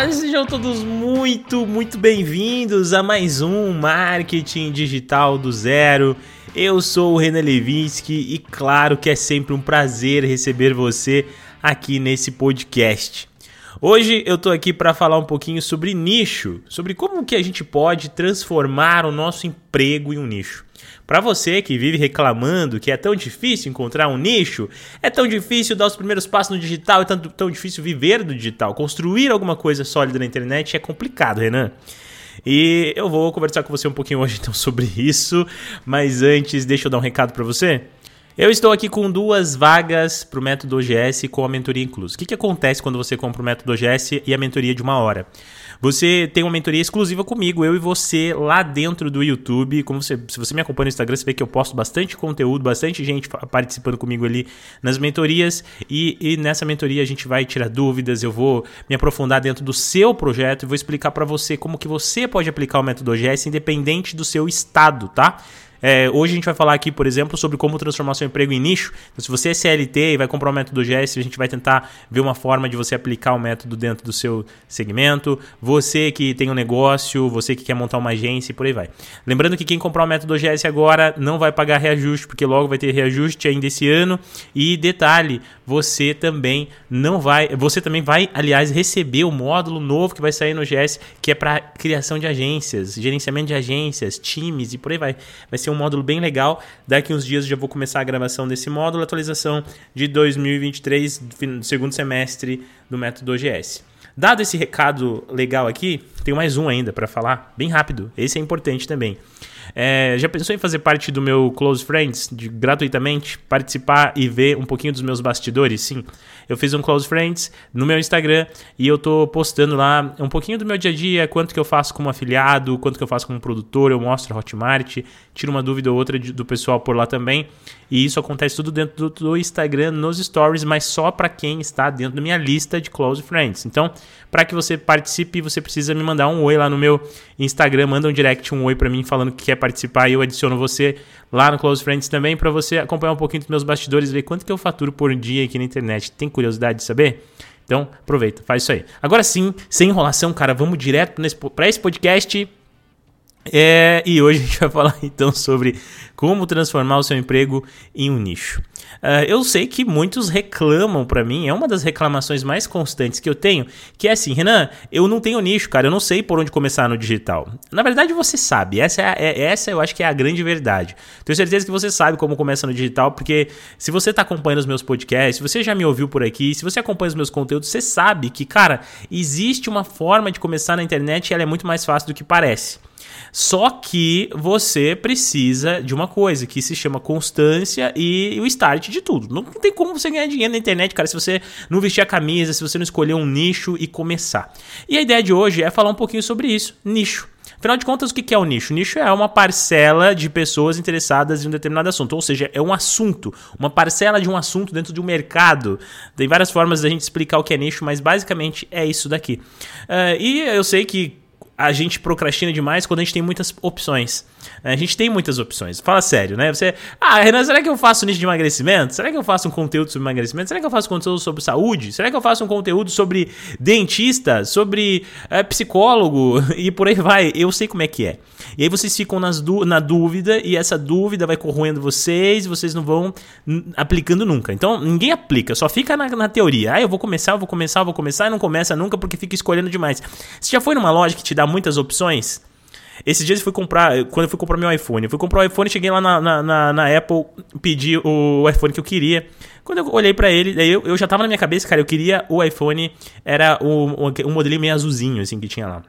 Olá, sejam todos muito, muito bem-vindos a mais um Marketing Digital do Zero. Eu sou o Renan Levinsky e claro que é sempre um prazer receber você aqui nesse podcast. Hoje eu tô aqui para falar um pouquinho sobre nicho, sobre como que a gente pode transformar o nosso emprego em um nicho. Para você que vive reclamando que é tão difícil encontrar um nicho, é tão difícil dar os primeiros passos no digital, é tão, tão difícil viver do digital, construir alguma coisa sólida na internet é complicado, Renan. E eu vou conversar com você um pouquinho hoje então sobre isso, mas antes deixa eu dar um recado para você. Eu estou aqui com duas vagas para o método OGS com a mentoria inclusa. O que, que acontece quando você compra o método OGS e a mentoria de uma hora? Você tem uma mentoria exclusiva comigo, eu e você, lá dentro do YouTube. Como você, se você me acompanha no Instagram, você vê que eu posto bastante conteúdo, bastante gente participando comigo ali nas mentorias. E, e nessa mentoria a gente vai tirar dúvidas, eu vou me aprofundar dentro do seu projeto e vou explicar para você como que você pode aplicar o método OGS independente do seu estado, tá? É, hoje a gente vai falar aqui, por exemplo, sobre como transformar seu emprego em nicho. Então, se você é CLT e vai comprar o método GS, a gente vai tentar ver uma forma de você aplicar o método dentro do seu segmento. Você que tem um negócio, você que quer montar uma agência e por aí vai. Lembrando que quem comprar o método GS agora não vai pagar reajuste, porque logo vai ter reajuste ainda esse ano. E detalhe, você também não vai, você também vai, aliás, receber o módulo novo que vai sair no GS, que é para criação de agências, gerenciamento de agências, times e por aí vai. Vai ser ser um módulo bem legal. Daqui uns dias já vou começar a gravação desse módulo, atualização de 2023, segundo semestre do método OGS. Dado esse recado legal aqui, tenho mais um ainda para falar, bem rápido. Esse é importante também. É, já pensou em fazer parte do meu Close Friends de, gratuitamente? Participar e ver um pouquinho dos meus bastidores? Sim. Eu fiz um Close Friends no meu Instagram e eu tô postando lá um pouquinho do meu dia a dia, quanto que eu faço como afiliado, quanto que eu faço como produtor, eu mostro a Hotmart, tiro uma dúvida ou outra do pessoal por lá também. E isso acontece tudo dentro do, do Instagram, nos stories, mas só para quem está dentro da minha lista de Close Friends. Então, para que você participe, você precisa me mandar um oi lá no meu Instagram, manda um direct, um oi para mim falando que quer participar eu adiciono você lá no Close Friends também para você acompanhar um pouquinho dos meus bastidores, ver quanto que eu faturo por dia aqui na internet. Tem curiosidade de saber? Então, aproveita, faz isso aí. Agora sim, sem enrolação, cara, vamos direto para esse podcast é, e hoje a gente vai falar então sobre como transformar o seu emprego em um nicho. Uh, eu sei que muitos reclamam para mim, é uma das reclamações mais constantes que eu tenho, que é assim, Renan, eu não tenho nicho, cara, eu não sei por onde começar no digital. Na verdade, você sabe, essa, é, é, essa eu acho que é a grande verdade. Tenho certeza que você sabe como começa no digital, porque se você está acompanhando os meus podcasts, se você já me ouviu por aqui, se você acompanha os meus conteúdos, você sabe que, cara, existe uma forma de começar na internet e ela é muito mais fácil do que parece. Só que você precisa de uma coisa que se chama constância e o start de tudo. Não tem como você ganhar dinheiro na internet, cara, se você não vestir a camisa, se você não escolher um nicho e começar. E a ideia de hoje é falar um pouquinho sobre isso, nicho. Afinal de contas, o que é o nicho? O nicho é uma parcela de pessoas interessadas em um determinado assunto, ou seja, é um assunto, uma parcela de um assunto dentro de um mercado. Tem várias formas da gente explicar o que é nicho, mas basicamente é isso daqui. Uh, e eu sei que a gente procrastina demais quando a gente tem muitas opções. A gente tem muitas opções. Fala sério, né? Você, ah, Renan, será que eu faço nisso de emagrecimento? Será que eu faço um conteúdo sobre emagrecimento? Será que eu faço conteúdo sobre saúde? Será que eu faço um conteúdo sobre dentista, sobre é, psicólogo e por aí vai? Eu sei como é que é. E aí vocês ficam nas na dúvida e essa dúvida vai corroendo vocês e vocês não vão aplicando nunca. Então, ninguém aplica, só fica na, na teoria. Ah, eu vou começar, eu vou começar, eu vou começar e não começa nunca porque fica escolhendo demais. Você já foi numa loja que te dá muitas opções? Esses dias eu fui comprar, quando eu fui comprar meu iPhone, eu fui comprar o iPhone, cheguei lá na, na, na, na Apple, pedi o iPhone que eu queria. Quando eu olhei para ele, daí eu, eu já tava na minha cabeça, cara, eu queria o iPhone, era um modelinho meio azulzinho, assim, que tinha lá.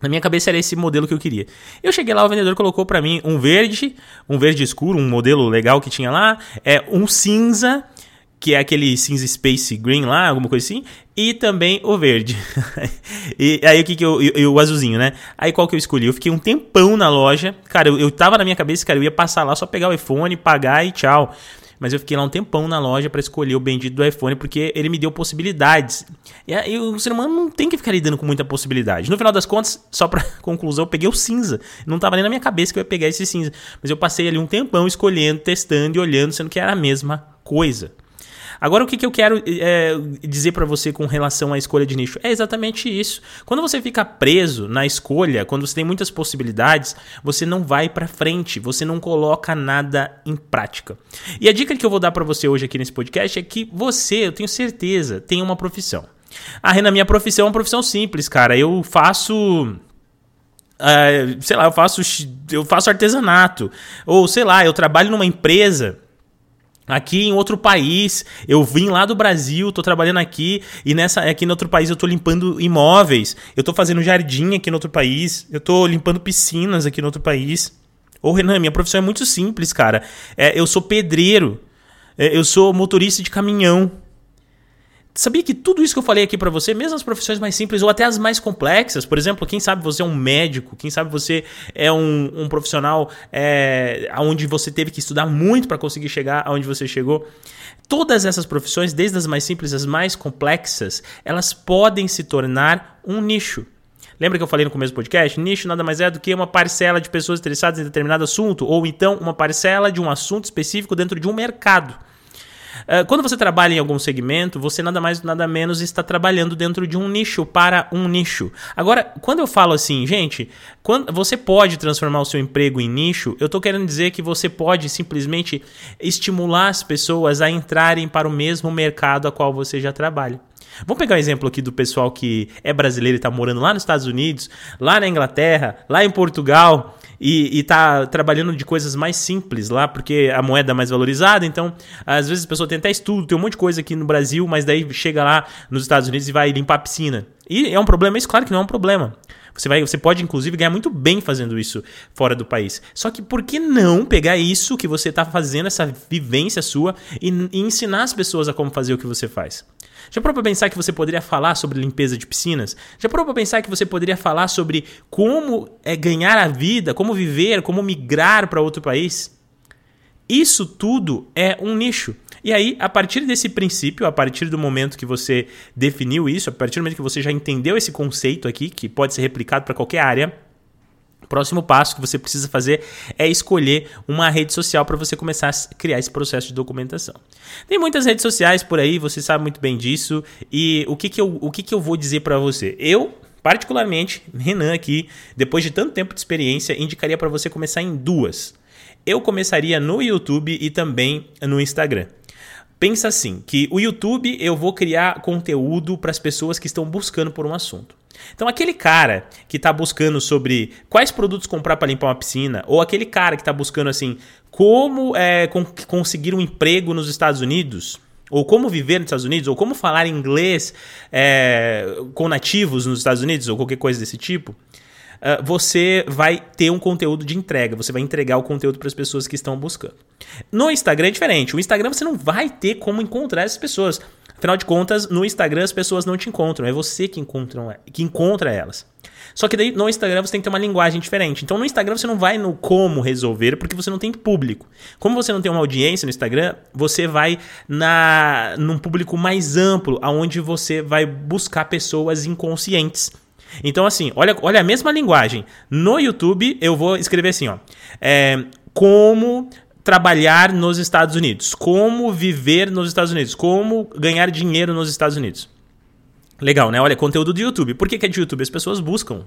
Na minha cabeça era esse modelo que eu queria. Eu cheguei lá, o vendedor colocou para mim um verde, um verde escuro, um modelo legal que tinha lá, é um cinza que é aquele cinza space green lá, alguma coisa assim, e também o verde. e aí o que que eu, eu, o azulzinho, né? Aí qual que eu escolhi? Eu fiquei um tempão na loja. Cara, eu, eu tava na minha cabeça, cara, eu ia passar lá só pegar o iPhone, pagar e tchau. Mas eu fiquei lá um tempão na loja para escolher o bendito do iPhone, porque ele me deu possibilidades. E aí o ser humano não tem que ficar lidando com muita possibilidade. No final das contas, só pra conclusão, eu peguei o cinza. Não tava nem na minha cabeça que eu ia pegar esse cinza. Mas eu passei ali um tempão escolhendo, testando e olhando, sendo que era a mesma coisa. Agora, o que, que eu quero é, dizer para você com relação à escolha de nicho? É exatamente isso. Quando você fica preso na escolha, quando você tem muitas possibilidades, você não vai para frente, você não coloca nada em prática. E a dica que eu vou dar para você hoje aqui nesse podcast é que você, eu tenho certeza, tem uma profissão. Ah, Renan, minha profissão é uma profissão simples, cara. Eu faço Uh, sei lá, eu faço, eu faço artesanato. Ou sei lá, eu trabalho numa empresa aqui em outro país. Eu vim lá do Brasil, tô trabalhando aqui e nessa aqui no outro país eu tô limpando imóveis. Eu tô fazendo jardim aqui no outro país. Eu tô limpando piscinas aqui no outro país. Ô Renan, minha profissão é muito simples, cara. É, eu sou pedreiro. É, eu sou motorista de caminhão. Sabia que tudo isso que eu falei aqui para você, mesmo as profissões mais simples ou até as mais complexas, por exemplo, quem sabe você é um médico, quem sabe você é um, um profissional é, onde você teve que estudar muito para conseguir chegar aonde você chegou. Todas essas profissões, desde as mais simples às mais complexas, elas podem se tornar um nicho. Lembra que eu falei no começo do podcast? Nicho nada mais é do que uma parcela de pessoas interessadas em determinado assunto, ou então uma parcela de um assunto específico dentro de um mercado. Eh, quando você trabalha em algum segmento, você nada mais nada menos está trabalhando dentro de um nicho para um nicho. Agora, quando eu falo assim, gente, quando você pode transformar o seu emprego em nicho, eu estou querendo dizer que você pode simplesmente estimular as pessoas a entrarem para o mesmo mercado a qual você já trabalha. Vamos pegar um exemplo aqui do pessoal que é brasileiro e está morando lá nos Estados Unidos, lá na Inglaterra, lá em Portugal e, está trabalhando de coisas mais simples lá, porque a moeda é mais valorizada. Então, às vezes a pessoa tem até estudo, tem um monte de coisa aqui no Brasil, mas daí chega lá nos Estados Unidos e vai limpar a piscina. E é um problema, isso claro que não é um problema. Você, vai, você pode, inclusive, ganhar muito bem fazendo isso fora do país. Só que por que não pegar isso que você está fazendo, essa vivência sua, e, e ensinar as pessoas a como fazer o que você faz? Já parou para pensar que você poderia falar sobre limpeza de piscinas? Já parou para pensar que você poderia falar sobre como é, ganhar a vida, como viver, como migrar para outro país? Isso tudo é um nicho. E aí, a partir desse princípio, a partir do momento que você definiu isso, a partir do momento que você já entendeu esse conceito aqui, que pode ser replicado para qualquer área, o próximo passo que você precisa fazer é escolher uma rede social para você começar a criar esse processo de documentação. Tem muitas redes sociais por aí, você sabe muito bem disso. E o que, que, eu, o que, que eu vou dizer para você? Eu, particularmente, Renan aqui, depois de tanto tempo de experiência, indicaria para você começar em duas. Eu começaria no YouTube e também no Instagram. Pensa assim, que o YouTube eu vou criar conteúdo para as pessoas que estão buscando por um assunto. Então, aquele cara que está buscando sobre quais produtos comprar para limpar uma piscina, ou aquele cara que está buscando assim como é, conseguir um emprego nos Estados Unidos, ou como viver nos Estados Unidos, ou como falar inglês é, com nativos nos Estados Unidos, ou qualquer coisa desse tipo, uh, você vai ter um conteúdo de entrega, você vai entregar o conteúdo para as pessoas que estão buscando. No Instagram é diferente. O Instagram você não vai ter como encontrar essas pessoas. Afinal de contas, no Instagram as pessoas não te encontram, é você que, encontram, que encontra elas. Só que daí no Instagram você tem que ter uma linguagem diferente. Então no Instagram você não vai no como resolver, porque você não tem público. Como você não tem uma audiência no Instagram, você vai na num público mais amplo, aonde você vai buscar pessoas inconscientes. Então assim, olha, olha a mesma linguagem. No YouTube eu vou escrever assim, ó. É, como trabalhar nos Estados Unidos, como viver nos Estados Unidos, como ganhar dinheiro nos Estados Unidos. Legal, né? Olha, conteúdo do YouTube. Por que, que é de YouTube? As pessoas buscam.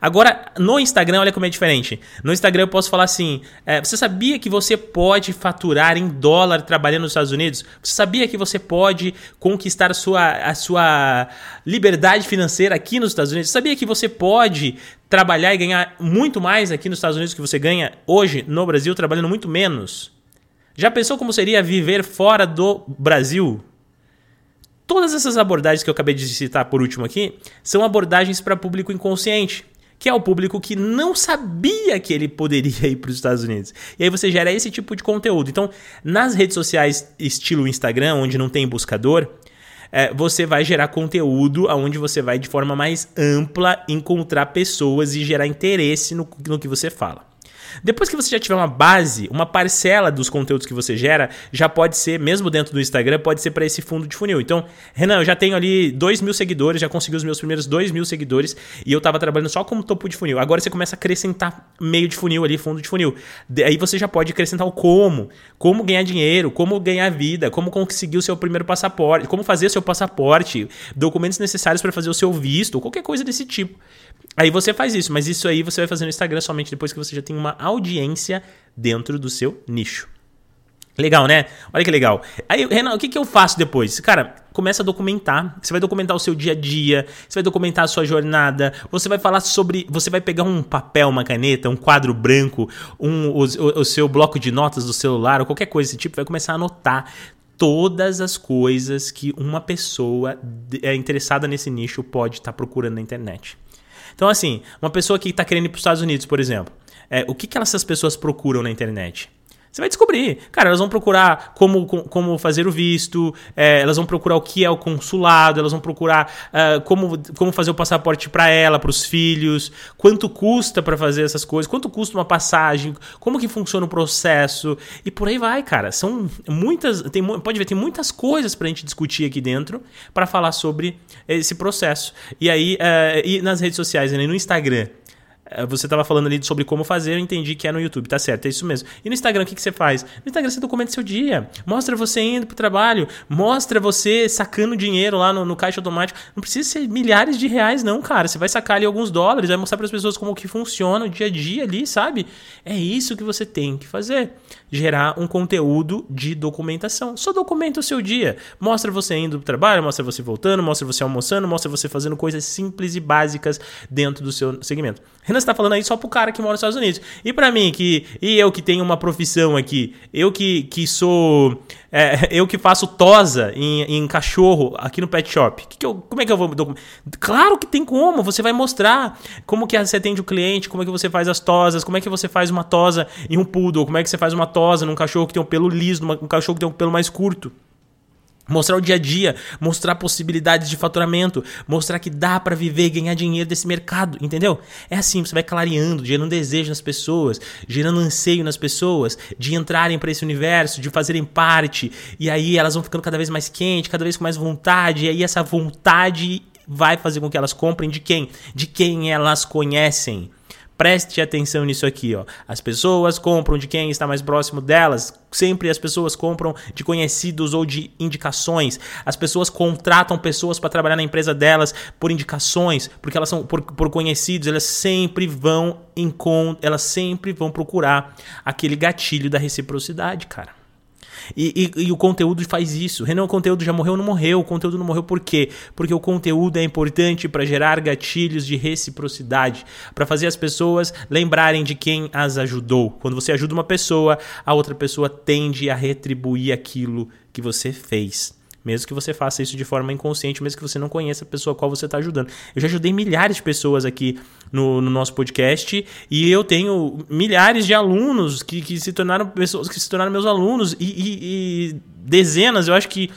Agora, no Instagram, olha como é diferente. No Instagram eu posso falar assim: é, você sabia que você pode faturar em dólar trabalhando nos Estados Unidos? Você sabia que você pode conquistar a sua, a sua liberdade financeira aqui nos Estados Unidos? Você sabia que você pode trabalhar e ganhar muito mais aqui nos Estados Unidos que você ganha hoje no Brasil, trabalhando muito menos? Já pensou como seria viver fora do Brasil? Todas essas abordagens que eu acabei de citar por último aqui são abordagens para público inconsciente que é o público que não sabia que ele poderia ir para os Estados Unidos. E aí você gera esse tipo de conteúdo. Então, nas redes sociais estilo Instagram, onde não tem buscador, é, você vai gerar conteúdo onde você vai de forma mais ampla encontrar pessoas e gerar interesse no, no que você fala. Depois que você já tiver uma base, uma parcela dos conteúdos que você gera, já pode ser, mesmo dentro do Instagram, pode ser para esse fundo de funil. Então, Renan, eu já tenho ali 2 mil seguidores, já consegui os meus primeiros 2 mil seguidores e eu tava trabalhando só como topo de funil. Agora você começa a acrescentar meio de funil ali, fundo de funil. Aí você já pode acrescentar o como, como ganhar dinheiro, como ganhar vida, como conseguir o seu primeiro passaporte, como fazer o seu passaporte, documentos necessários para fazer o seu visto, qualquer coisa desse tipo. Aí você faz isso, mas isso aí você vai fazer no Instagram somente depois que você já tem uma audiência dentro do seu nicho. Legal, né? Olha que legal. Aí, Renan, o que, que eu faço depois? Cara, começa a documentar. Você vai documentar o seu dia a dia, você vai documentar a sua jornada, você vai falar sobre. Você vai pegar um papel, uma caneta, um quadro branco, um, o, o, o seu bloco de notas do celular, ou qualquer coisa desse tipo, vai começar a anotar todas as coisas que uma pessoa é interessada nesse nicho pode estar tá procurando na internet. Então, assim, uma pessoa que está querendo ir para os Estados Unidos, por exemplo, é, o que, que essas pessoas procuram na internet? Você vai descobrir. Cara, elas vão procurar como, como fazer o visto, é, elas vão procurar o que é o consulado, elas vão procurar uh, como, como fazer o passaporte para ela, para os filhos, quanto custa para fazer essas coisas, quanto custa uma passagem, como que funciona o processo e por aí vai, cara. São muitas, tem, pode ver, tem muitas coisas para a gente discutir aqui dentro para falar sobre esse processo. E aí, uh, e nas redes sociais, né, no Instagram, você estava falando ali sobre como fazer, eu entendi que é no YouTube, tá certo, é isso mesmo. E no Instagram, o que, que você faz? No Instagram você documenta seu dia, mostra você indo pro trabalho, mostra você sacando dinheiro lá no, no caixa automático. Não precisa ser milhares de reais, não, cara. Você vai sacar ali alguns dólares, vai mostrar para as pessoas como que funciona o dia a dia ali, sabe? É isso que você tem que fazer. Gerar um conteúdo de documentação. Só documenta o seu dia. Mostra você indo pro trabalho, mostra você voltando, mostra você almoçando, mostra você fazendo coisas simples e básicas dentro do seu segmento. Renan, você tá falando aí só pro cara que mora nos Estados Unidos. E para mim, que e eu que tenho uma profissão aqui, eu que, que sou. É, eu que faço tosa em, em, cachorro aqui no pet shop. Que que eu, como é que eu vou. Claro que tem como. Você vai mostrar como que você atende o cliente, como é que você faz as tosas, como é que você faz uma tosa em um poodle, como é que você faz uma tosa num cachorro que tem um pelo liso, um cachorro que tem um pelo mais curto. Mostrar o dia a dia, mostrar possibilidades de faturamento, mostrar que dá para viver e ganhar dinheiro desse mercado, entendeu? É assim, você vai clareando, gerando desejo nas pessoas, gerando anseio nas pessoas de entrarem para esse universo, de fazerem parte, e aí elas vão ficando cada vez mais quentes, cada vez com mais vontade, e aí essa vontade vai fazer com que elas comprem de quem? De quem elas conhecem. Preste atenção nisso aqui, ó. As pessoas compram de quem está mais próximo delas. Sempre as pessoas compram de conhecidos ou de indicações. As pessoas contratam pessoas para trabalhar na empresa delas por indicações, porque elas são por, por conhecidos. Elas sempre vão elas sempre vão procurar aquele gatilho da reciprocidade, cara. E, e, e, o conteúdo faz isso. Renan, o conteúdo já morreu ou não morreu? O conteúdo não morreu por quê? Porque o conteúdo é importante para gerar gatilhos de reciprocidade, para fazer as pessoas lembrarem de quem as ajudou. Quando você ajuda uma pessoa, a outra pessoa tende a retribuir aquilo que você fez. Mesmo que você faça isso de forma inconsciente, mesmo que você não conheça a pessoa a qual você está ajudando. Eu já ajudei milhares de pessoas aqui no, no, nosso podcast e eu tenho milhares de alunos que, que se tornaram pessoas que se tornaram meus alunos e, e, e dezenas, eu acho que,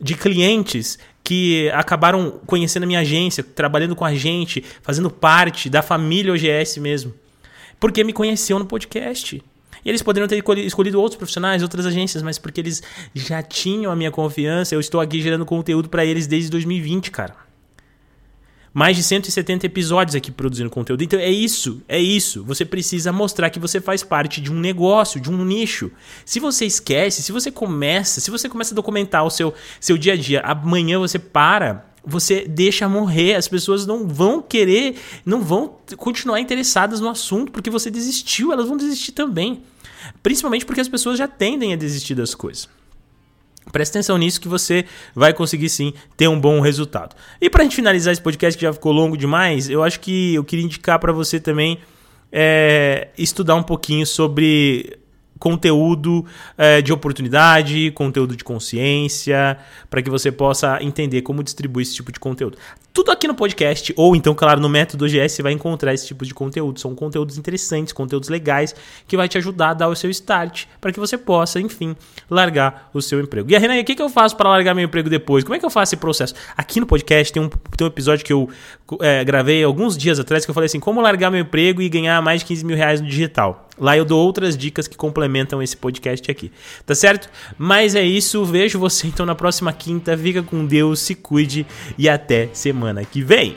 de clientes que acabaram conhecendo a minha agência, trabalhando com a gente, fazendo parte da família OGS mesmo. Porque me conheceu no podcast. E eles poderiam ter escolhido outros profissionais, outras agências, mas porque eles já tinham a minha confiança, eu estou aqui gerando conteúdo para eles desde 2020, cara. Mais de 170 episódios aqui produzindo conteúdo. Então é isso, é isso. Você precisa mostrar que você faz parte de um negócio, de um nicho. Se você esquece, se você começa, se você começa a documentar o seu, seu dia a dia, amanhã você para, você deixa morrer, as pessoas não vão querer, não vão continuar interessadas no assunto porque você desistiu, elas vão desistir também. Principalmente porque as pessoas já tendem a desistir das coisas. Presta atenção nisso que você vai conseguir sim ter um bom resultado. E para a gente finalizar esse podcast que já ficou longo demais, eu acho que eu queria indicar para você também é, estudar um pouquinho sobre conteúdo é, de oportunidade, conteúdo de consciência, para que você possa entender como distribuir esse tipo de conteúdo. Tudo aqui no podcast, ou então, claro, no método OGS, você vai encontrar esse tipo de conteúdo. São conteúdos interessantes, conteúdos legais, que vai te ajudar a dar o seu start, para que você possa, enfim, largar o seu emprego. E a Renan, o que, que eu faço para largar meu emprego depois? Como é que eu faço esse processo? Aqui no podcast tem um, tem um episódio que eu é, gravei alguns dias atrás, que eu falei assim, como largar meu emprego e ganhar mais de 15 mil reais no digital. Lá eu dou outras dicas que complementam esse podcast aqui, tá certo? Mas é isso, vejo você então na próxima quinta. Fica com Deus, se cuide e até semana que vem.